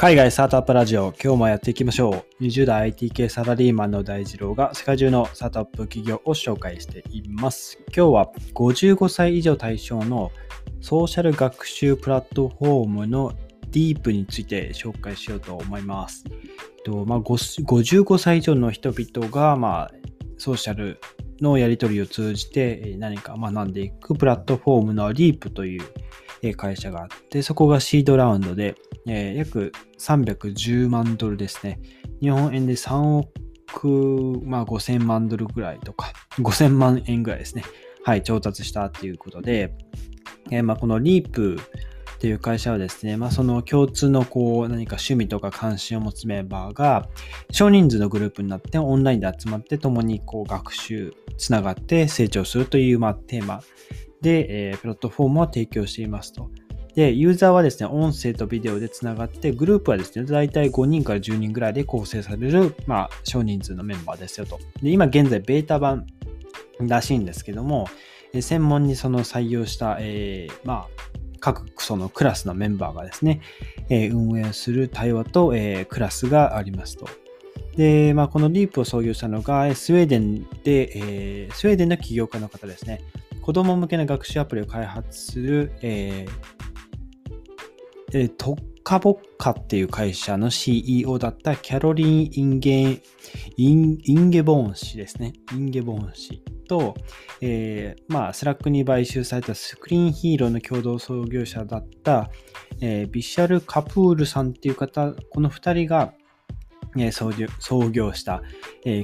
海外スタートアップラジオ、今日もやっていきましょう。20代 IT 系サラリーマンの大二郎が世界中のスタートアップ企業を紹介しています。今日は55歳以上対象のソーシャル学習プラットフォームの Deep について紹介しようと思います。とまあ、55歳以上の人々が、まあ、ソーシャルのやり取りを通じて何か学んでいくプラットフォームの Leap という会社があって、そこがシードラウンドで、えー、約310万ドルですね。日本円で3億、まあ、5000万ドルぐらいとか、5000万円ぐらいですね。はい、調達したっていうことで、えー、まあ、この Leap っていう会社はですね、まあ、その共通のこう何か趣味とか関心を持つメンバーが少人数のグループになってオンラインで集まって共にこう学習、つながって成長するというまあテーマで、えー、プラットフォームを提供していますと。で、ユーザーはですね、音声とビデオでつながって、グループはですね、だいたい5人から10人ぐらいで構成される、まあ、少人数のメンバーですよと。で、今現在、ベータ版らしいんですけども、専門にその採用した、えー、まあ、各そのクラスのメンバーがですね、えー、運営する対話と、えー、クラスがありますと。で、まあ、このリープを創業したのが、スウェーデンで、えー、スウェーデンの起業家の方ですね。子供向けの学習アプリを開発する、えー、えー、 Toca Boca っていう会社の CEO だったキャロリン・インゲインインゲボーン氏ですね。インゲボーン氏と、えー、まあ、 Slack に買収された Screenhero の共同創業者だった、えー、ビシャル・カプールさんっていう方、この2人が、創業した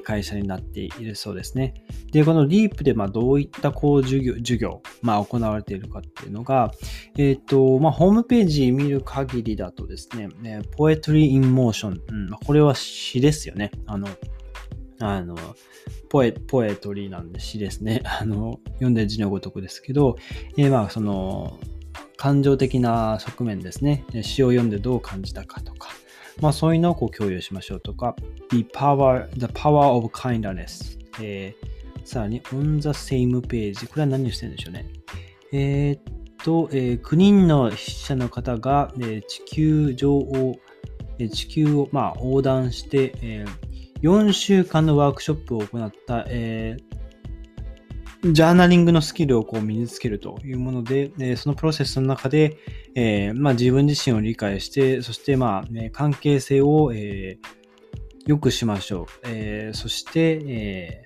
会社になっているそうですね。で、この Leap でどういったこう授業、授業、まあ、行われているかっていうのが、えっ、ー、と、まあ、ホームページ見る限りだとですね、Poetry in Motion、うん、これは詩ですよね。あの、あの、ポエ、ポエトリーなんで詩ですね。あの、読んで字のごとくですけど、えー、まあ、その、感情的な側面ですね。詩を読んでどう感じたかとか、まあそういうのをこう共有しましょうとか、the power, the power of kindness、えー、さらに on the same page、これは何をしてるんでしょうね。えー、っと、えー、9人の筆者の方が、えー、地球上を、えー、地球を、まあ、横断して、えー、4週間のワークショップを行った、えージャーナリングのスキルをこう身につけるというもので、えそのプロセスの中で、えー、まあ、自分自身を理解して、そしてまあ、ね、関係性を、えー、良くしましょう。えー、そして、え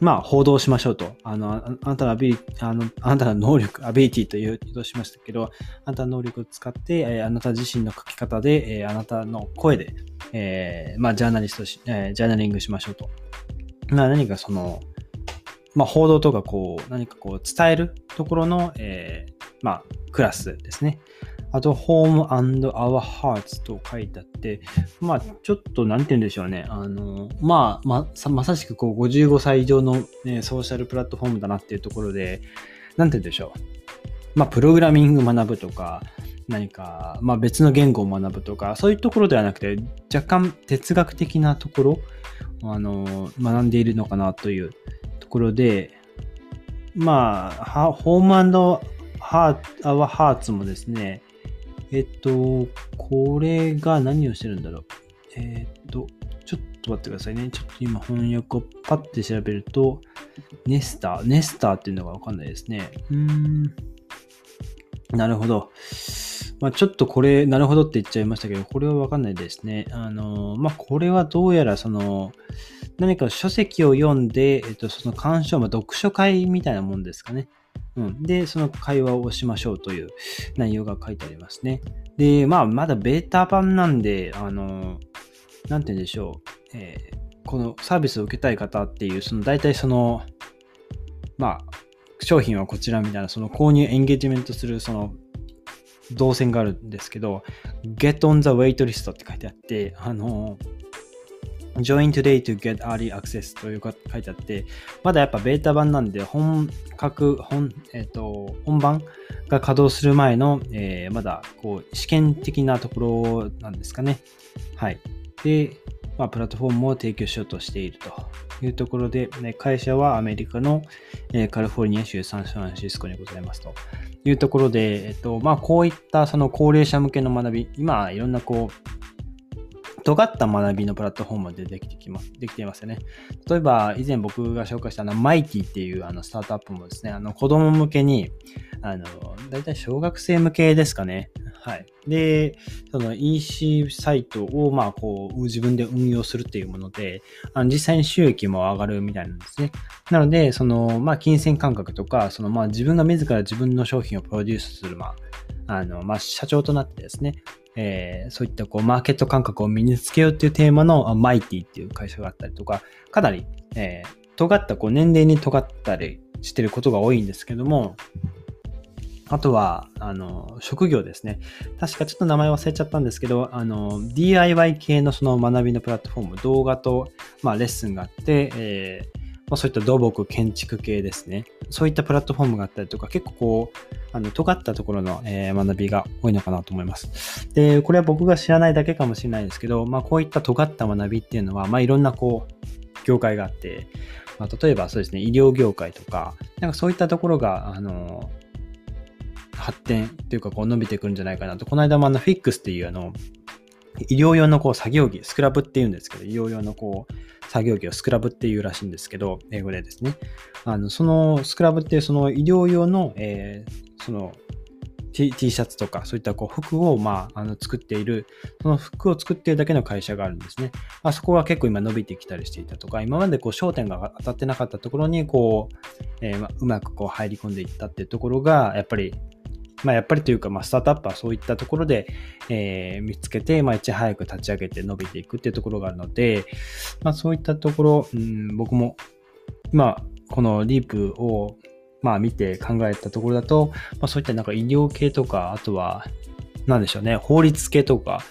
まあ、報道しましょうと。あの、あなたのアビリあの、あなたの能力、アビリティというとしましたけど、あなたの能力を使って、えあなた自身の書き方で、えあなたの声で、えまあ、ジャーナリストし、えジャーナリングしましょうと。まあ、何かその、まあ、報道とかこう、何かこう伝えるところの、えー、まあ、クラスですね。あと、Home and Our Hearts と書いてあって、まあ、ちょっと、なんて言うんでしょうね。あの、まあ、ま、まさしくこう、55歳以上の、ね、ソーシャルプラットフォームだなっていうところで、なんて言うんでしょう。まあ、プログラミング学ぶとか、何か、まあ、別の言語を学ぶとか、そういうところではなくて、若干哲学的なところ、あの、学んでいるのかなというところで、まあ、ホームハーツ、アワハーツもですね、えっと、これが何をしてるんだろう。えっと、ちょっと待ってくださいね。ちょっと今翻訳をパッて調べると、ネスター、ネスターっていうのがわかんないですね。うーん。なるほど。まあ、ちょっとこれ、なるほどって言っちゃいましたけど、これはわかんないですね。あの、まあ、これはどうやらその、何か書籍を読んで、えっと、その鑑賞、まあ、読書会みたいなもんですかね。うん。で、その会話をしましょうという内容が書いてありますね。で、まあ、まだベータ版なんで、あの、なんて言うんでしょう。えー、このサービスを受けたい方っていう、その大体その、まあ、商品はこちらみたいな、その購入エンゲージメントする、その、動線があるんですけど、get on the waitlist って書いてあって、あの、Join today to get early access というか書いてあって、まだやっぱベータ版なんで本格、本、えっ、ー、と、本番が稼働する前の、えー、まだこう試験的なところなんですかね。はい。で、まあ、プラットフォームを提供しようとしているというところで、ね、会社はアメリカの、えー、カリフォルニア州サンフランシスコにございますというところで、えっと、まあ、こういったその高齢者向けの学び、今、いろんなこう、尖った学びのプラットフォームでできてきます、できていますよね。例えば、以前僕が紹介したあの、マイティっていうあのスタートアップもですね、あの、子供向けに、あの、だいたい小学生向けですかね。はい。で、その EC サイトを、まあ、こう、自分で運用するっていうもので、あの実際に収益も上がるみたいなんですね。なので、その、まあ、金銭感覚とか、その、まあ、自分が自ら自分の商品をプロデュースする、まあ、あの、まあ、社長となってですね、えー、そういったこうマーケット感覚を身につけようっていうテーマのマイティっていう会社があったりとか、かなり、えー、尖ったこう年齢に尖ったりしてることが多いんですけども、あとは、あの、職業ですね。確かちょっと名前忘れちゃったんですけど、あの、DIY 系のその学びのプラットフォーム、動画と、まあ、レッスンがあって、えーまあ、そういった土木、建築系ですね。そういったプラットフォームがあったりとか、結構こう、あの、尖ったところの、えー、学びが多いのかなと思います。で、これは僕が知らないだけかもしれないですけど、まあ、こういった尖った学びっていうのは、まあ、いろんなこう、業界があって、まあ、例えばそうですね、医療業界とか、なんかそういったところが、あの、発展っていうかこう伸びてくるんじゃないかなと。この間もあのフィックスっていうあの、医療用のこう作業着、スクラブって言うんですけど、医療用のこう作業着をスクラブっていうらしいんですけど、英語でですね。あの、そのスクラブってその医療用の、えー、その T, T シャツとかそういったこう服を、まあ、あの作っている、その服を作っているだけの会社があるんですね。あ、そこは結構今伸びてきたりしていたとか、今までこう焦点が当たってなかったところにこう、えー、うまくこう入り込んでいったっていうところが、やっぱりまあ、やっぱりというか、まあ、スタートアップはそういったところで、えー、見つけて、まあ、いち早く立ち上げて伸びていくっていうところがあるので、まあ、そういったところ、うん、僕も、まあ、このリープを、まあ、見て考えたところだと、まあ、そういったなんか医療系とか、あとは、なんでしょうね、法律系とか、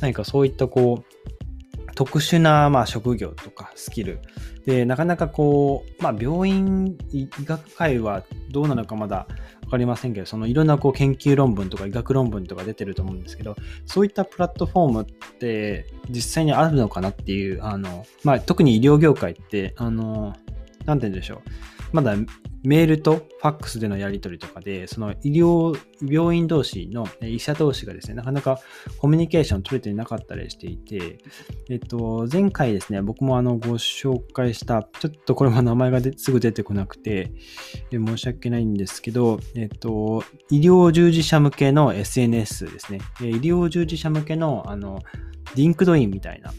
何かそういったこう、特殊な、まあ、職業とかスキル。で、なかなかこう、まあ、病院、医学界はどうなのかまだ分かりませんけど、そのいろんなこう研究論文とか医学論文とか出てると思うんですけど、そういったプラットフォームって実際にあるのかなっていう、あの、まあ、特に医療業界って、あの、なんて言うんでしょう。まだメールとファックスでのやり取りとかで、その医療、病院同士の医者同士がですね、なかなかコミュニケーション取れていなかったりしていて、えっと、前回ですね、僕もあの、ご紹介した、ちょっとこれも名前がすぐ出てこなくて、申し訳ないんですけど、えっと、医療従事者向けの SNS ですね。医療従事者向けの、あの、 LinkedIn みたいな、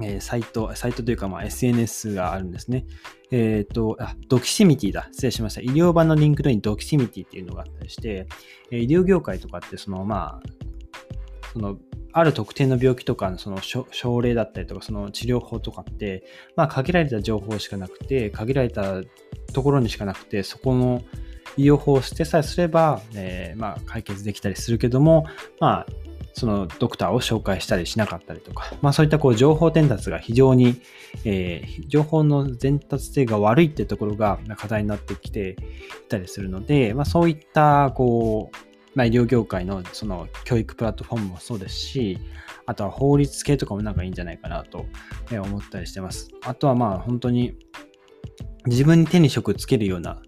えー、サイト、サイトというか、まあ、SNS があるんですね。えっ、ー、と、あ、 Doximity だ。失礼しました。医療版の LinkedIn Doximity っていうのがあったりして、え医療業界とかって、その、まあ、その、ある特定の病気とかのその症例だったりとか、その治療法とかって、まあ、限られた情報しかなくて、限られたところにしかなくて、そこの医療法をしてさえすれば、え、まあ、解決できたりするけども、まあ、そのドクターを紹介したりしなかったりとか、まあそういったこう情報伝達が非常に、えー、情報の伝達性が悪いっていうところが課題になってきていたりするので、まあそういったこう、まあ、医療業界のその教育プラットフォームもそうですし、あとは法律系とかもなんかいいんじゃないかなと思ったりしてます。あとはまあ本当に自分に手に職つけるような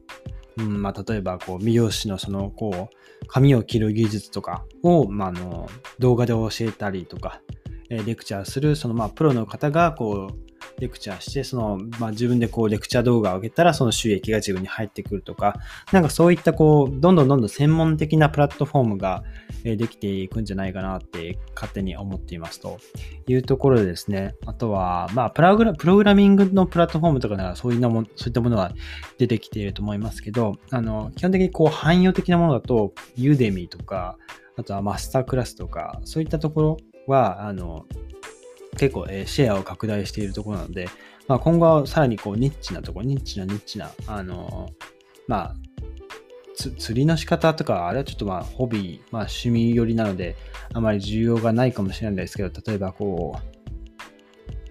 うんまあ、例えばこう美容師のそのこう髪を切る技術とかを、まあ、あの動画で教えたりとか、えレクチャーするそのまあプロの方がこうレクチャーして、その、まあ、自分でこう、レクチャー動画を上げたら、その収益が自分に入ってくるとか、なんかそういったこう、どんどんどんどん専門的なプラットフォームができていくんじゃないかなって勝手に思っていますというところでですね、あとは、まあ、プログラミングのプラットフォームとかならそういうのも、そういったものは出てきていると思いますけど、あの、基本的にこう、汎用的なものだと、ユーデミーとか、あとはマスタークラスとか、そういったところは、あの、結構、えシェアを拡大しているところなので、まあ、今後はさらにこうニッチなところ、ニッチなニッチな、あのまあ、釣りの仕方とか、あれはちょっとまあ、ホビー、まあ、趣味寄りなので、あまり需要がないかもしれないですけど、例えばこう、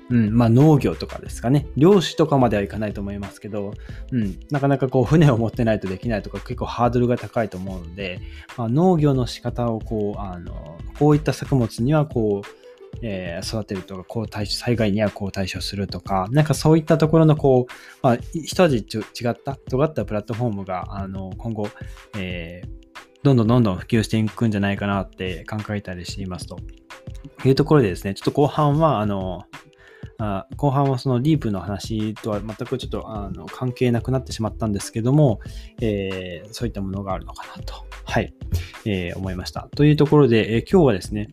うん、まあ農業とかですかね。漁師とかまではいかないと思いますけど、うん、なかなかこう船を持ってないとできないとか結構ハードルが高いと思うので、まあ、農業の仕方をこう、あの、こういった作物にはこう、えー、育てるとか、こう対処、災害にはこう対処するとか、なんかそういったところのこう、まあ、一味違った、尖ったプラットフォームが、あの、今後、えー、どんどんどんどん普及していくんじゃないかなって考えたりしていますと。いうところでですね、ちょっと後半は、あの、あ後半はそのリープの話とは全くちょっとあの関係なくなってしまったんですけども、えー、そういったものがあるのかなと、はい、えー、思いました。というところで、えー、今日はですね、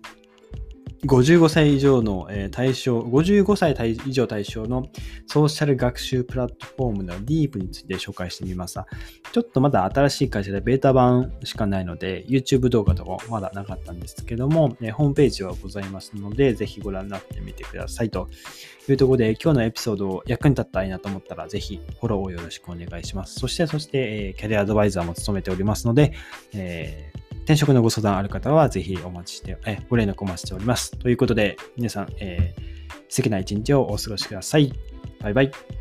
55歳以上の対象、55歳以上対象のソーシャル学習プラットフォームの Deep について紹介してみました。ちょっとまだ新しい会社でベータ版しかないので、YouTube 動画とかまだなかったんですけども、ホームページはございますので、ぜひご覧になってみてくださいというところで、今日のエピソードを役に立ったらいいなと思ったら、ぜひフォローをよろしくお願いします。そして、そして、キャリアアドバイザーも務めておりますので、えー転職のご相談ある方は、ぜひお待ちして、えご連絡お待ちしております。ということで、皆さん、えー、素敵な一日をお過ごしください。バイバイ。